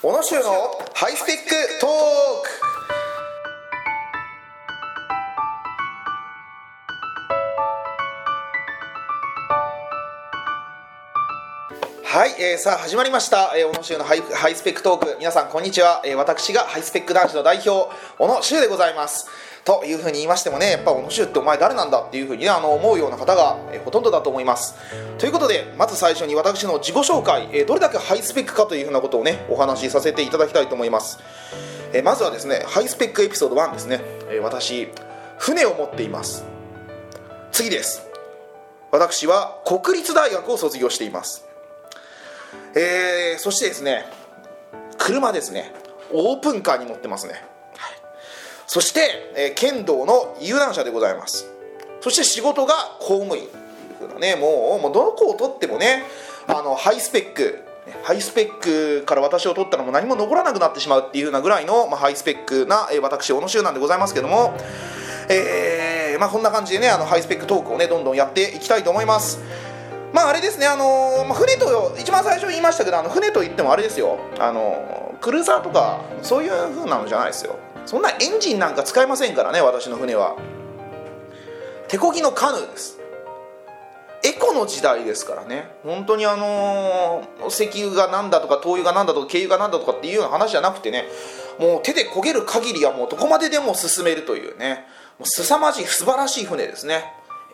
小野修のハイスペックトーク。はい、えー、さあ始まりました、えー、小野修のハイハイスペックトーク。皆さんこんにちは、えー、私がハイスペック男子の代表小野修でございます。というふうに言いましてもねやっぱ小野修ってお前誰なんだっていうふうにねあの思うような方が、えーほとんどだと思います。ということでまず最初に私の自己紹介、えーどれだけハイスペックかというふうなことをねお話しさせていただきたいと思います、えーまずはですねハイスペックエピソード1ですね、えー私船を持っています。次です。私は国立大学を卒業しています。えーそしてですね車ですね。オープンカーに乗ってますね、そして、えー剣道の有段者でございます。そして仕事が公務員。というふうなねもうもうどこを取ってもねあのハイスペック。ハイスペックから私を取ったらも何も残らなくなってしまうっていうなぐらいの、まあ、ハイスペックな、えー私小野修なんでございますけども。えーまあ、こんな感じでねあのハイスペックトークをねどんどんやっていきたいと思います。まああれですねあのまあ、船と一番最初言いましたけどあの船といってもあれですよ。あのクルーザーとかそういう風なのじゃないですよ。そんなエンジンなんか使いませんからね私の船は。手漕ぎのカヌーです。エコの時代ですからね。本当にあの石油がなんだとか灯油がなんだとか軽油がなんだとかっていうような話じゃなくてね。もう手で焦げる限りはもうどこまででも進めるというね。もう凄まじい素晴らしい船ですね。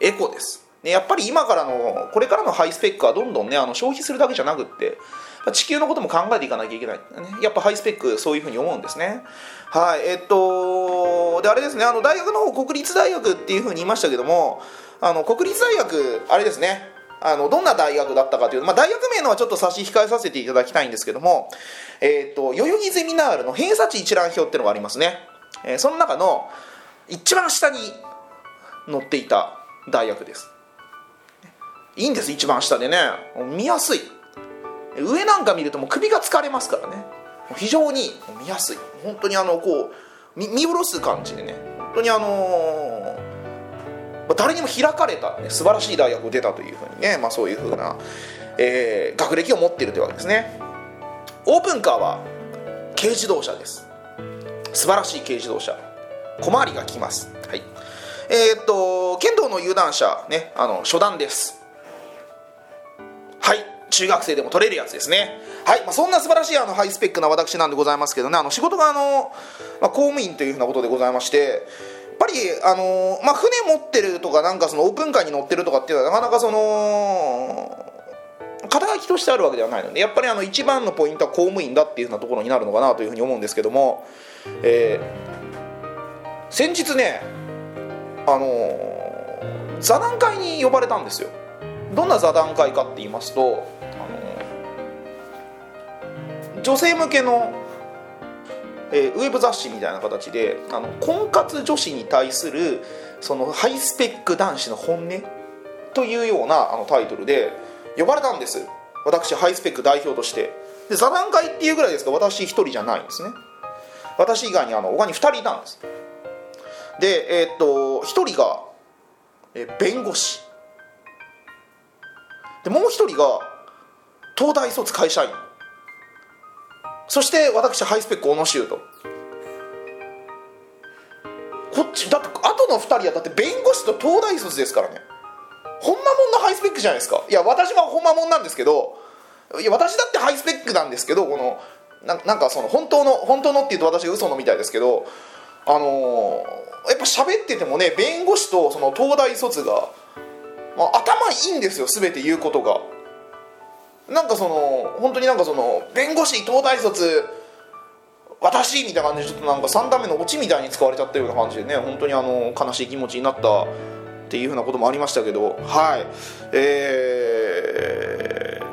エコです。ねやっぱり今からのこれからのハイスペックはどんどんねあの消費するだけじゃなくって地球のことも考えていかなきゃいけない、やっぱハイスペックそういうふうに思うんですね。はいえっとであれですねあの大学の方国立大学っていうふうに言いましたけどもあの国立大学あれですねあのどんな大学だったかというと、まあ、大学名のはちょっと差し控えさせていただきたいんですけども、えー、と代々木ゼミナールの偏差値一覧表っていうのがありますね、えーその中の一番下に載っていた大学です。いいんです一番下でね。見やすい。上なんか見るともう首が疲れますからね。非常に見やすい。本当にあのこう見見下ろす感じでね。本当にあのー誰にも開かれた、ね、素晴らしい大学を出たというふうにね、まあ、そういうふうな、えー学歴を持っているというわけですね。オープンカーは軽自動車です。素晴らしい軽自動車。小回りが利きます。はい。えーっと剣道の有段者ねあの初段です。中学生でも取れるやつですね。はい、まあ、そんな素晴らしいあのハイスペックな私なんでございますけどね。あの仕事があの、まあ、公務員というふうなことでございましてやっぱりあの、まあ、船持ってるとかなんかそのオープンカーに乗ってるとかっていうのはなかなかその肩書きとしてあるわけではないのでやっぱりあの一番のポイントは公務員だっていうふうなところになるのかなというふうに思うんですけども、えー先日ねあの座談会に呼ばれたんですよ。どんな座談会かって言いますと女性向けの、えーウェブ雑誌みたいな形であの婚活女子に対するそのハイスペック男子の本音というようなあのタイトルで呼ばれたんです。私ハイスペック代表として。で座談会っていうぐらいですか私一人じゃないんですね。私以外にあの他に2人いたんです。でえーっと1人が、え弁護士。でもう1人が東大卒会社員。そして私ハイスペック小野修と。こっちだって後の2人はだって弁護士と東大卒ですからね。ほんまもんのハイスペックじゃないですか。いや私はほんまもんなんですけどいや私だってハイスペックなんですけどこのななんかその本当の本当のっていうと私が嘘のみたいですけどあのーやっぱ喋っててもね弁護士とその東大卒が、まあ、頭いいんですよ全て言うことが。なんかその本当になんかその弁護士東大卒私みたいな感じでちょっとなんか3段目のオチみたいに使われちゃったような感じでね本当にあの悲しい気持ちになったっていうふうなこともありましたけどはい。えー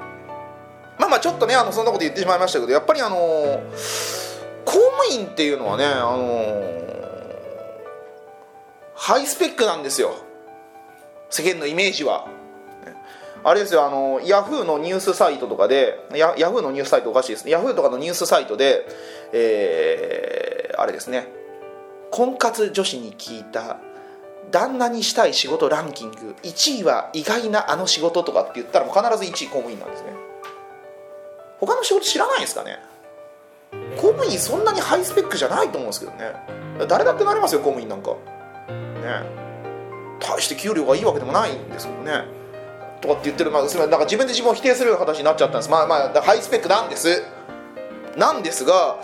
まあまあちょっとねあのそんなこと言ってしまいましたけどやっぱりあの公務員っていうのはねあのハイスペックなんですよ。世間のイメージは。あれですよあのヤフーのニュースサイトとかでヤヤフーのニュースサイトおかしいですね。ヤフーとかのニュースサイトでえーあれですね。婚活女子に聞いた旦那にしたい仕事ランキング。1位は意外なあの仕事とかって言ったらもう必ず1位公務員なんですね。他の仕事知らないですかね？公務員そんなにハイスペックじゃないと思うんですけどね。誰だってなりますよ公務員なんか。ね。大して給料がいいわけでもないんですけどね。とかって言ってる、まあ、すみませんなんか自分で自分を否定するような形になっちゃったんです。まあまあハイスペックなんです。なんですが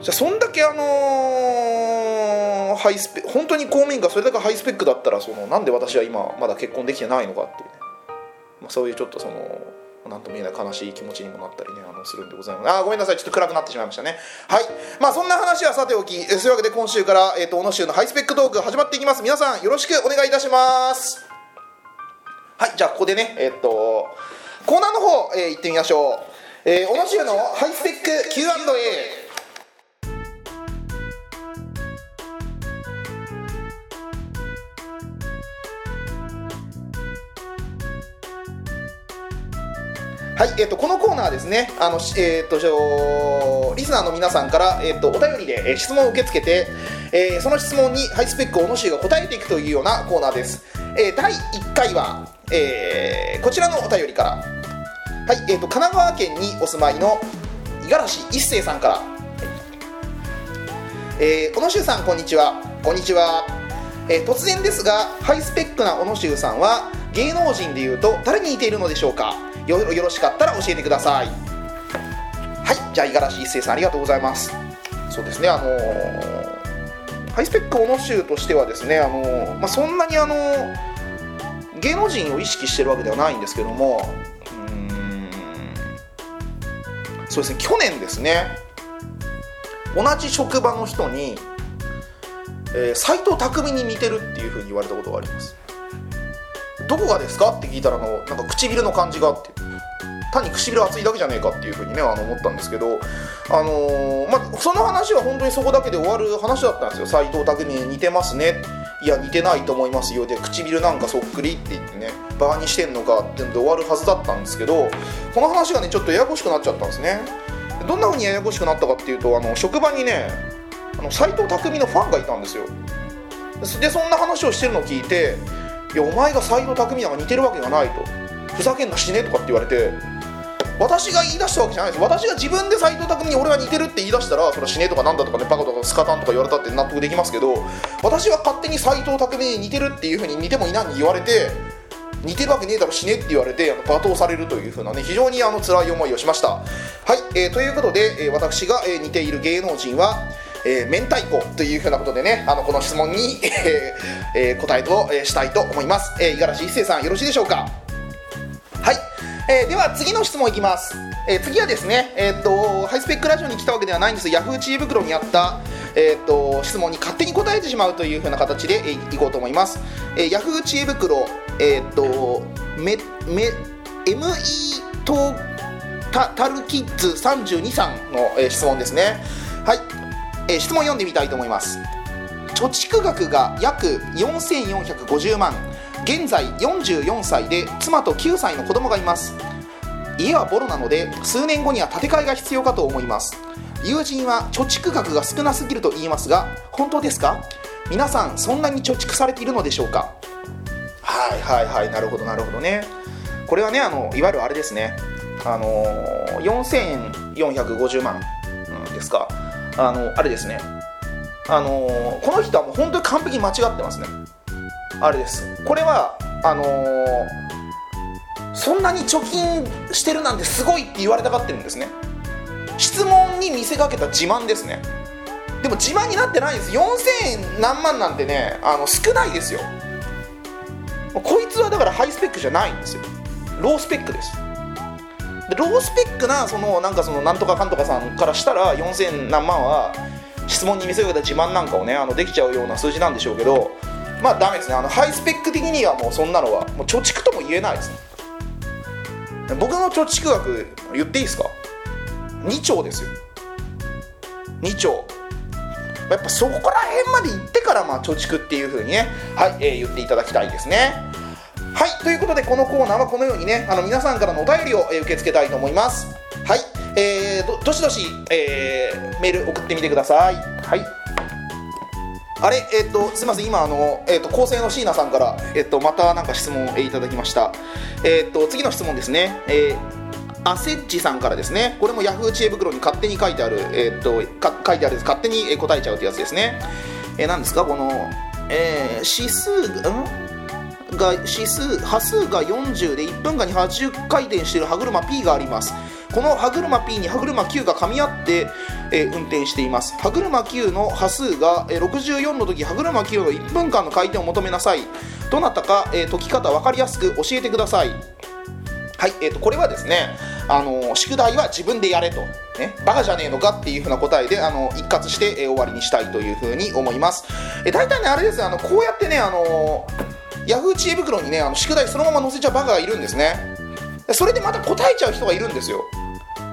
じゃあそんだけあのーハイスペ本当に公務員がそれだけハイスペックだったらそのなんで私は今まだ結婚できてないのかっていうね、まあ、そういうちょっとそのなんとも言えない悲しい気持ちにもなったりねあのするんでございます。あごめんなさい。ちょっと暗くなってしまいましたね。はい。まあそんな話はさておきえそういうわけで今週から、えー、と小野州のハイスペックトーク始まっていきます。皆さんよろしくお願いいたします。はいじゃあここでねえっ、とコーナーの方、えー行ってみましょう。えー、小野州のハイスペック Q&A はい、えー、とこのコーナーはですねあの、しえー、とリスナーの皆さんから、えー、とお便りで、えー質問を受け付けて、えーその質問にハイスペック小野氏が答えていくというようなコーナーです、えー第1回は、えーこちらのお便りから。はい、えー、と神奈川県にお住まいの五十嵐一生さんから。えー、小野修さんこんにちは。こんにちは、えー突然ですがハイスペックな小野修さんは芸能人でいうと誰に似ているのでしょうか？よよろしかったら教えてください。はいじゃあ五十嵐一生さんありがとうございます。そうですねあのーハイスペック小野修としてはですねあのーまあ、そんなにあのー芸能人を意識してるわけではないんですけどもうそうですね去年ですね同じ職場の人に、えー、斎藤工に似てるっていうふうに言われたことがあります。どこがですか？って聞いたらのなんか唇の感じがあって。単に唇厚いだけじゃねえかっていうふうにねあの思ったんですけど、あのーまあ、その話は本当にそこだけで終わる話だったんですよ。斎藤工に似てますね。いや似てないと思いますよ。で唇なんかそっくりって言ってねバーにしてんのかっていうので終わるはずだったんですけどこの話がねちょっとややこしくなっちゃったんですね。どんな風にややこしくなったかっていうとあの職場にね斎藤工のファンがいたんですよ。でそんな話をしてるのを聞いて「いやお前が斎藤工なんか似てるわけがない」と「ふざけんな死ね」とかって言われて。私が言い出したわけじゃないです私が自分で斎藤工に俺は似てるって言い出したらそれ死ねとかなんだとかねバカとかスカタンとか言われたって納得できますけど私は勝手に斎藤工に似てるっていうふうに似てもいないに言われて似てるわけねえだろ死ねって言われてあの罵倒されるというふうなね非常にあの辛い思いをしました。はい、えーということで、えー私が、えー似ている芸能人はえー明太子というふうなことでねあのこの質問に、えー答えと、えーしたいと思います。えー五十嵐一生さんよろしいでしょうか？はい、えーでは次の質問いきます、えー次はですね、えーっとハイスペックラジオに来たわけではないんです。ヤフー知恵袋にあった、えーっと質問に勝手に答えてしまうというふうな形で、えーいこうと思います、えーヤフー知恵袋えーっとめめ ME とタタルキッズ32さんの、えー質問ですね。はい、えー質問読んでみたいと思います。貯蓄額が約4450万。現在44歳で妻と9歳の子供がいます。家はボロなので数年後には建て替えが必要かと思います。友人は貯蓄額が少なすぎると言いますが本当ですか？皆さんそんなに貯蓄されているのでしょうか？はいはいはいなるほどなるほどね。これはねあのいわゆるあれですね。あのー4450万、ですか？あのあれですね。あのこの人はもう本当に完璧に間違ってますね。あれです。これはあのそんなに貯金してるなんてすごいって言われたがってるんですね。質問に見せかけた自慢ですね。でも自慢になってないんです。4000何万なんてねあの少ないですよ。こいつはだからハイスペックじゃないんですよ。ロースペックです。でロースペックなそのなんかそのなんとかかんとかさんからしたら4000何万は質問に見せかけた自慢なんかをねあのできちゃうような数字なんでしょうけどまあダメですね。あのハイスペック的にはもうそんなのはもう貯蓄とも言えないです。ね僕の貯蓄額言っていいですか？2兆ですよ。2兆。やっぱそこら辺まで行ってからまあ貯蓄っていう風にねはい、えー言っていただきたいですね。はいということでこのコーナーはこのようにねあの皆さんからのお便りを、えー受け付けたいと思います。はいえー、どどしどし、えーメール送ってみてください。はい。あれえっ、とすみません今あのえっ、と構成の椎名さんからえっ、とまたなんか質問を、えーいただきました。えっ、と次の質問ですね。えーアセッジさんからですね。これも Yahoo! 知恵袋に勝手に書いてある、えー、っと書いてある勝手に答えちゃうってやつですね、えー、何ですか？この、えー、指数が指数波数が40で1分間に80回転している歯車 P があります。この歯車 P に歯車 Q が噛み合って、えー、運転しています。歯車 Q の波数が、えー、64の時歯車 Q の1分間の回転を求めなさい。どなたか、えー、解き方分かりやすく教えてください。はい、えーと、これはですね、あの宿題は自分でやれと、ね、バカじゃねえのかっていう風な答えであの一括して、えー、終わりにしたいという風に思います。えー、大体ね、あれですあのこうやってね、あのヤフー知恵袋にね、あの宿題そのまま載せちゃうバカがいるんですね。それでまた答えちゃう人がいるんですよ。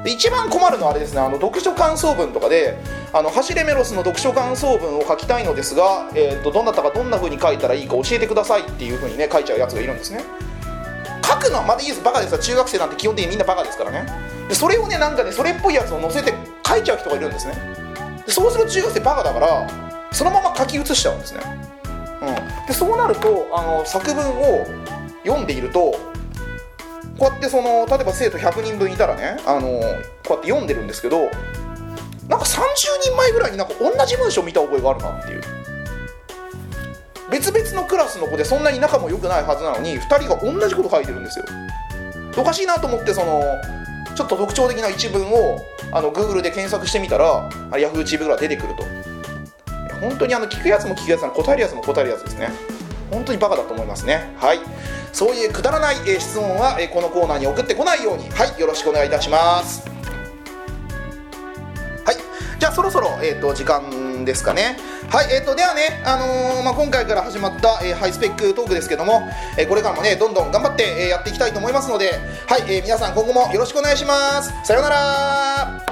で一番困るのはあれですねあの読書感想文とかであの走れメロスの読書感想文を書きたいのですが、えーと、どなたかどんな風に書いたらいいか教えてくださいっていう風にね書いちゃうやつがいるんですね。書くのはまだいいです。バカです。よ中学生なんて基本的にみんなバカですからね。でそれをねなんかねそれっぽいやつを載せて書いちゃう人がいるんですね。でそうすると中学生バカだからそのまま書き写しちゃうんですね、でそうなるとあの作文を読んでいるとこうやってその例えば生徒100人分いたらねあのこうやって読んでるんですけどなんか30人前ぐらいになんか同じ文章を見た覚えがあるなっていう。別々のクラスの子でそんなに仲も良くないはずなのに2人が同じこと書いてるんですよ。おかしいなと思ってそのちょっと特徴的な一文をあの Google で検索してみたらあ Yahoo! チームが出てくると。本当にあの聞くやつも聞くやつも答えるやつも答えるやつですね。本当にバカだと思いますね。はい。そういうくだらない、え質問は、えこのコーナーに送ってこないように。はい。よろしくお願いいたします。はい。じゃあそろそろ、えーと、時間ですかね。はい、えーと、ではね、あのー、まあ、今回から始まった、えー、ハイスペックトークですけども、えー、これからもねどんどん頑張って、えやっていきたいと思いますのではい、え皆さん今後もよろしくお願いします。さようなら。